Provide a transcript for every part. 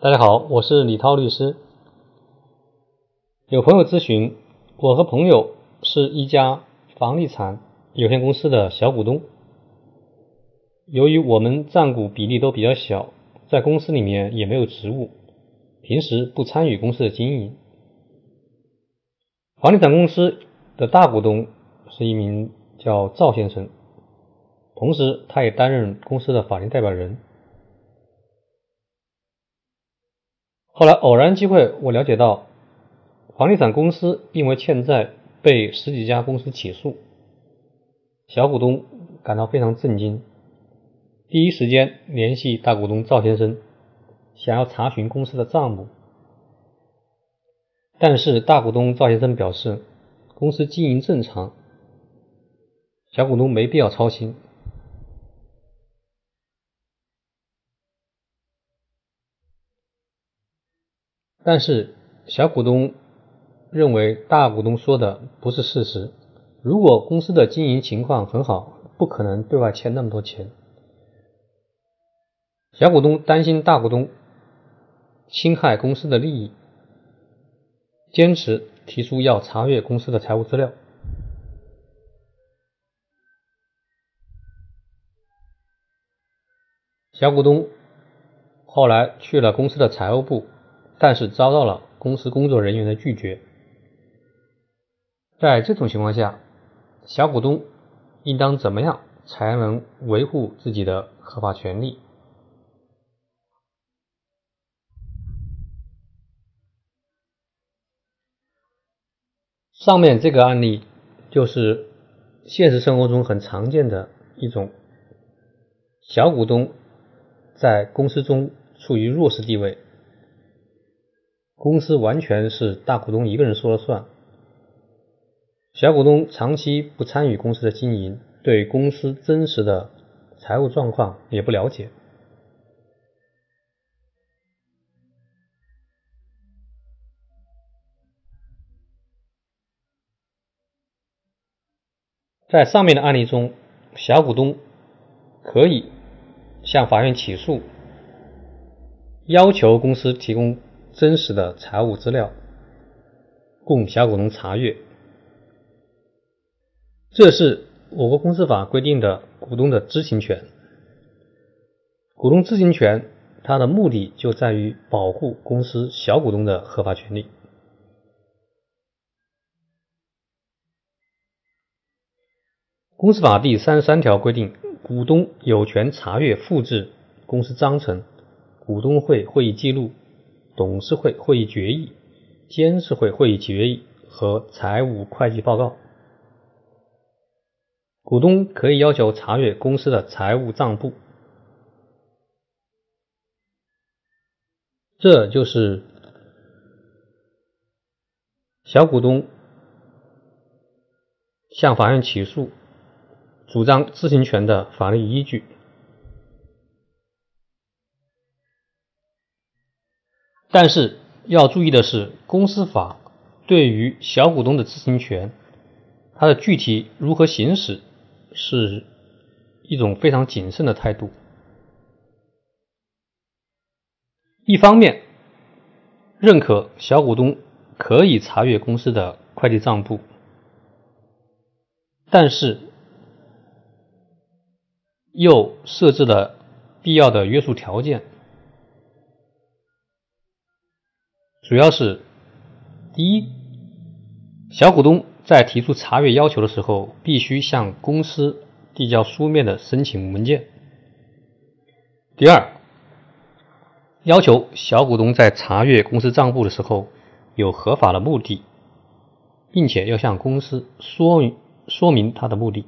大家好，我是李涛律师。有朋友咨询，我和朋友是一家房地产有限公司的小股东。由于我们占股比例都比较小，在公司里面也没有职务，平时不参与公司的经营。房地产公司的大股东是一名叫赵先生，同时他也担任公司的法定代表人。后来偶然机会，我了解到，房地产公司因为欠债被十几家公司起诉，小股东感到非常震惊，第一时间联系大股东赵先生，想要查询公司的账目，但是大股东赵先生表示，公司经营正常，小股东没必要操心。但是小股东认为大股东说的不是事实。如果公司的经营情况很好，不可能对外欠那么多钱。小股东担心大股东侵害公司的利益，坚持提出要查阅公司的财务资料。小股东后来去了公司的财务部。但是遭到了公司工作人员的拒绝。在这种情况下，小股东应当怎么样才能维护自己的合法权利？上面这个案例就是现实生活中很常见的一种小股东在公司中处于弱势地位。公司完全是大股东一个人说了算，小股东长期不参与公司的经营，对公司真实的财务状况也不了解。在上面的案例中，小股东可以向法院起诉，要求公司提供。真实的财务资料供小股东查阅，这是我国公司法规定的股东的知情权。股东知情权，它的目的就在于保护公司小股东的合法权利。公司法第三十三条规定，股东有权查阅、复制公司章程、股东会会议记录。董事会会议决议、监事会会议决议和财务会计报告，股东可以要求查阅公司的财务账簿。这就是小股东向法院起诉、主张知情权的法律依据。但是要注意的是，公司法对于小股东的知情权，它的具体如何行使，是一种非常谨慎的态度。一方面，认可小股东可以查阅公司的会计账簿，但是又设置了必要的约束条件。主要是，第一，小股东在提出查阅要求的时候，必须向公司递交书面的申请文件。第二，要求小股东在查阅公司账簿的时候有合法的目的，并且要向公司说明说明他的目的。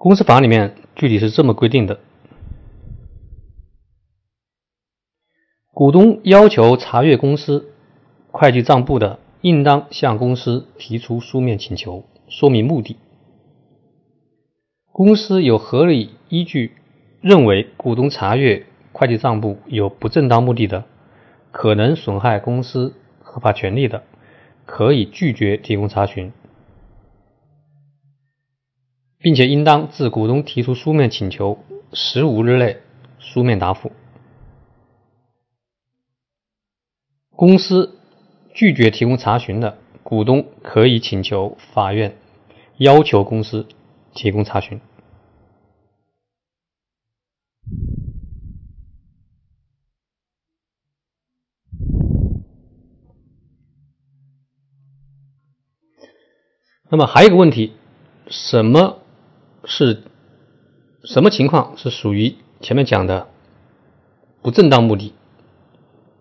公司法里面具体是这么规定的：股东要求查阅公司会计账簿的，应当向公司提出书面请求，说明目的。公司有合理依据认为股东查阅会计账簿有不正当目的的，可能损害公司合法权利的，可以拒绝提供查询。并且应当自股东提出书面请求十五日内书面答复。公司拒绝提供查询的，股东可以请求法院要求公司提供查询。那么还有一个问题，什么是什么情况是属于前面讲的不正当目的？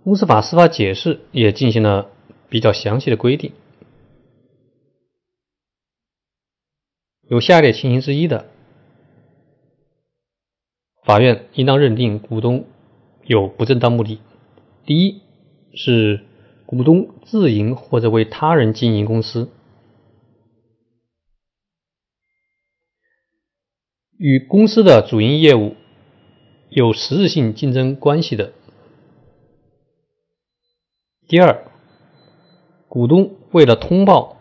公司法司法解释也进行了比较详细的规定。有下列情形之一的，法院应当认定股东有不正当目的：第一是股东自营或者为他人经营公司。与公司的主营业务有实质性竞争关系的。第二，股东为了通报，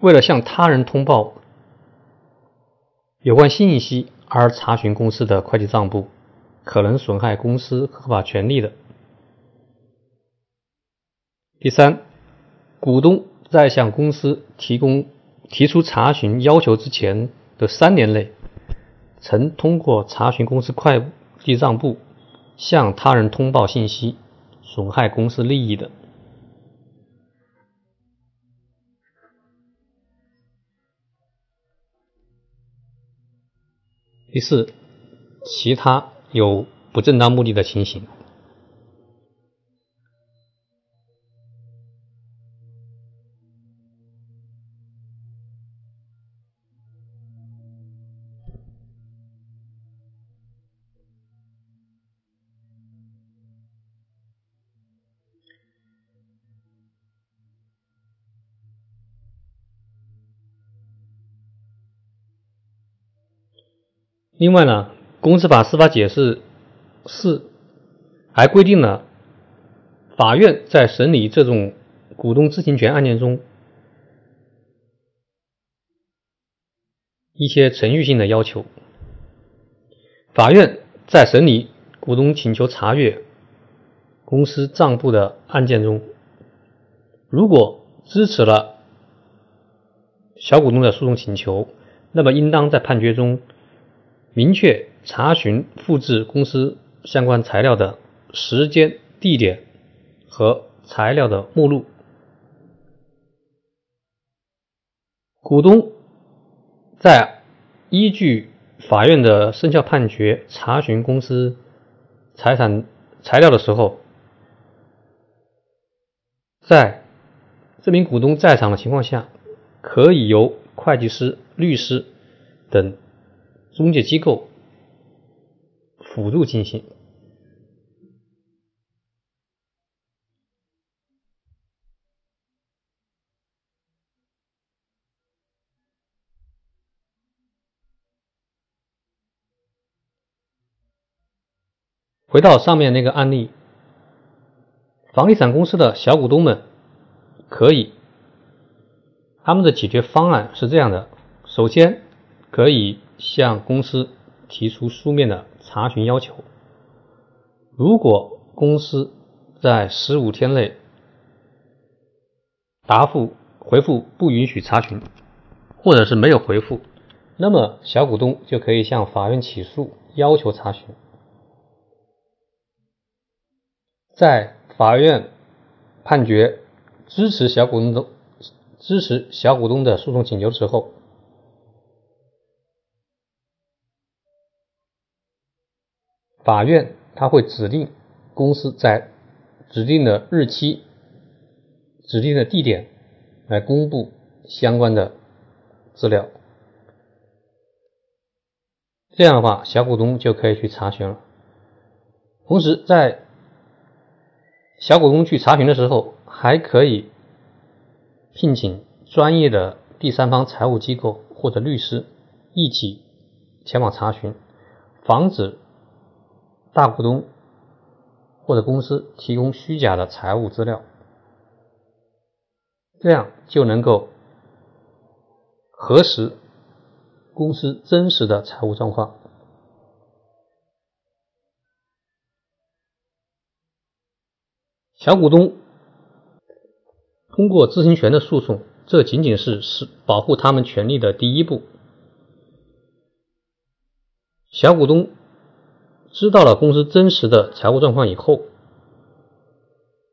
为了向他人通报有关信息而查询公司的会计账簿，可能损害公司合法权利的。第三，股东在向公司提供提出查询要求之前的三年内。曾通过查询公司会计账簿向他人通报信息，损害公司利益的。第四，其他有不正当目的的情形。另外呢，公司法司法解释四还规定了法院在审理这种股东知情权案件中一些程序性的要求。法院在审理股东请求查阅公司账簿的案件中，如果支持了小股东的诉讼请求，那么应当在判决中。明确查询、复制公司相关材料的时间、地点和材料的目录。股东在依据法院的生效判决查询公司财产材料的时候，在这名股东在场的情况下，可以由会计师、律师等。中介机构辅助进行。回到上面那个案例，房地产公司的小股东们可以，他们的解决方案是这样的：首先可以。向公司提出书面的查询要求。如果公司在十五天内答复回复不允许查询，或者是没有回复，那么小股东就可以向法院起诉，要求查询。在法院判决支持小股东的支持小股东的诉讼请求之后。法院他会指定公司在指定的日期、指定的地点来公布相关的资料，这样的话，小股东就可以去查询了。同时，在小股东去查询的时候，还可以聘请专业的第三方财务机构或者律师一起前往查询，防止。大股东或者公司提供虚假的财务资料，这样就能够核实公司真实的财务状况。小股东通过知情权的诉讼，这仅仅是是保护他们权利的第一步。小股东知道了公司真实的财务状况以后，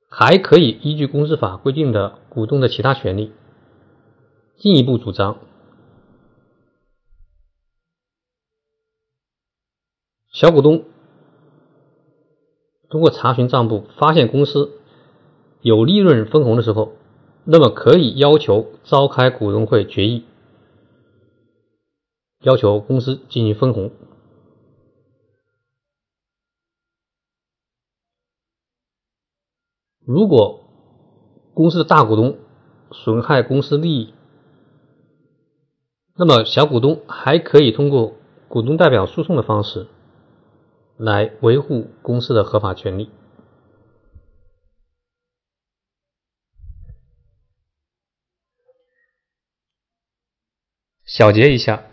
还可以依据公司法规定的股东的其他权利，进一步主张。小股东通过查询账簿发现公司。有利润分红的时候，那么可以要求召开股东会决议，要求公司进行分红。如果公司的大股东损害公司利益，那么小股东还可以通过股东代表诉讼的方式来维护公司的合法权利。小结一下，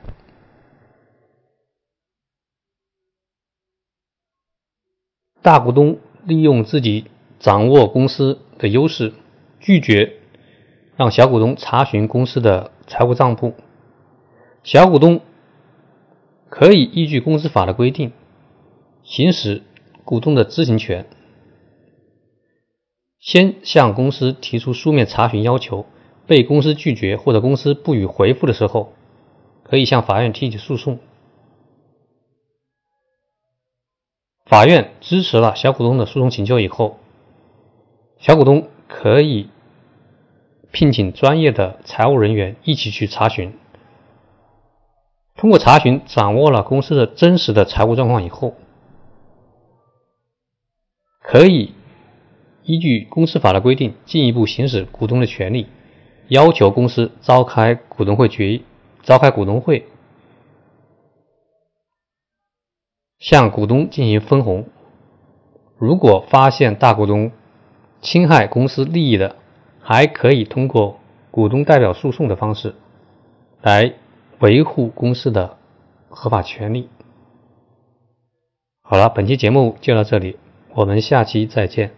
大股东利用自己掌握公司的优势，拒绝让小股东查询公司的财务账簿。小股东可以依据公司法的规定，行使股东的知情权，先向公司提出书面查询要求，被公司拒绝或者公司不予回复的时候。可以向法院提起诉讼，法院支持了小股东的诉讼请求以后，小股东可以聘请专业的财务人员一起去查询。通过查询掌握了公司的真实的财务状况以后，可以依据公司法的规定进一步行使股东的权利，要求公司召开股东会决议。召开股东会，向股东进行分红。如果发现大股东侵害公司利益的，还可以通过股东代表诉讼的方式来维护公司的合法权利。好了，本期节目就到这里，我们下期再见。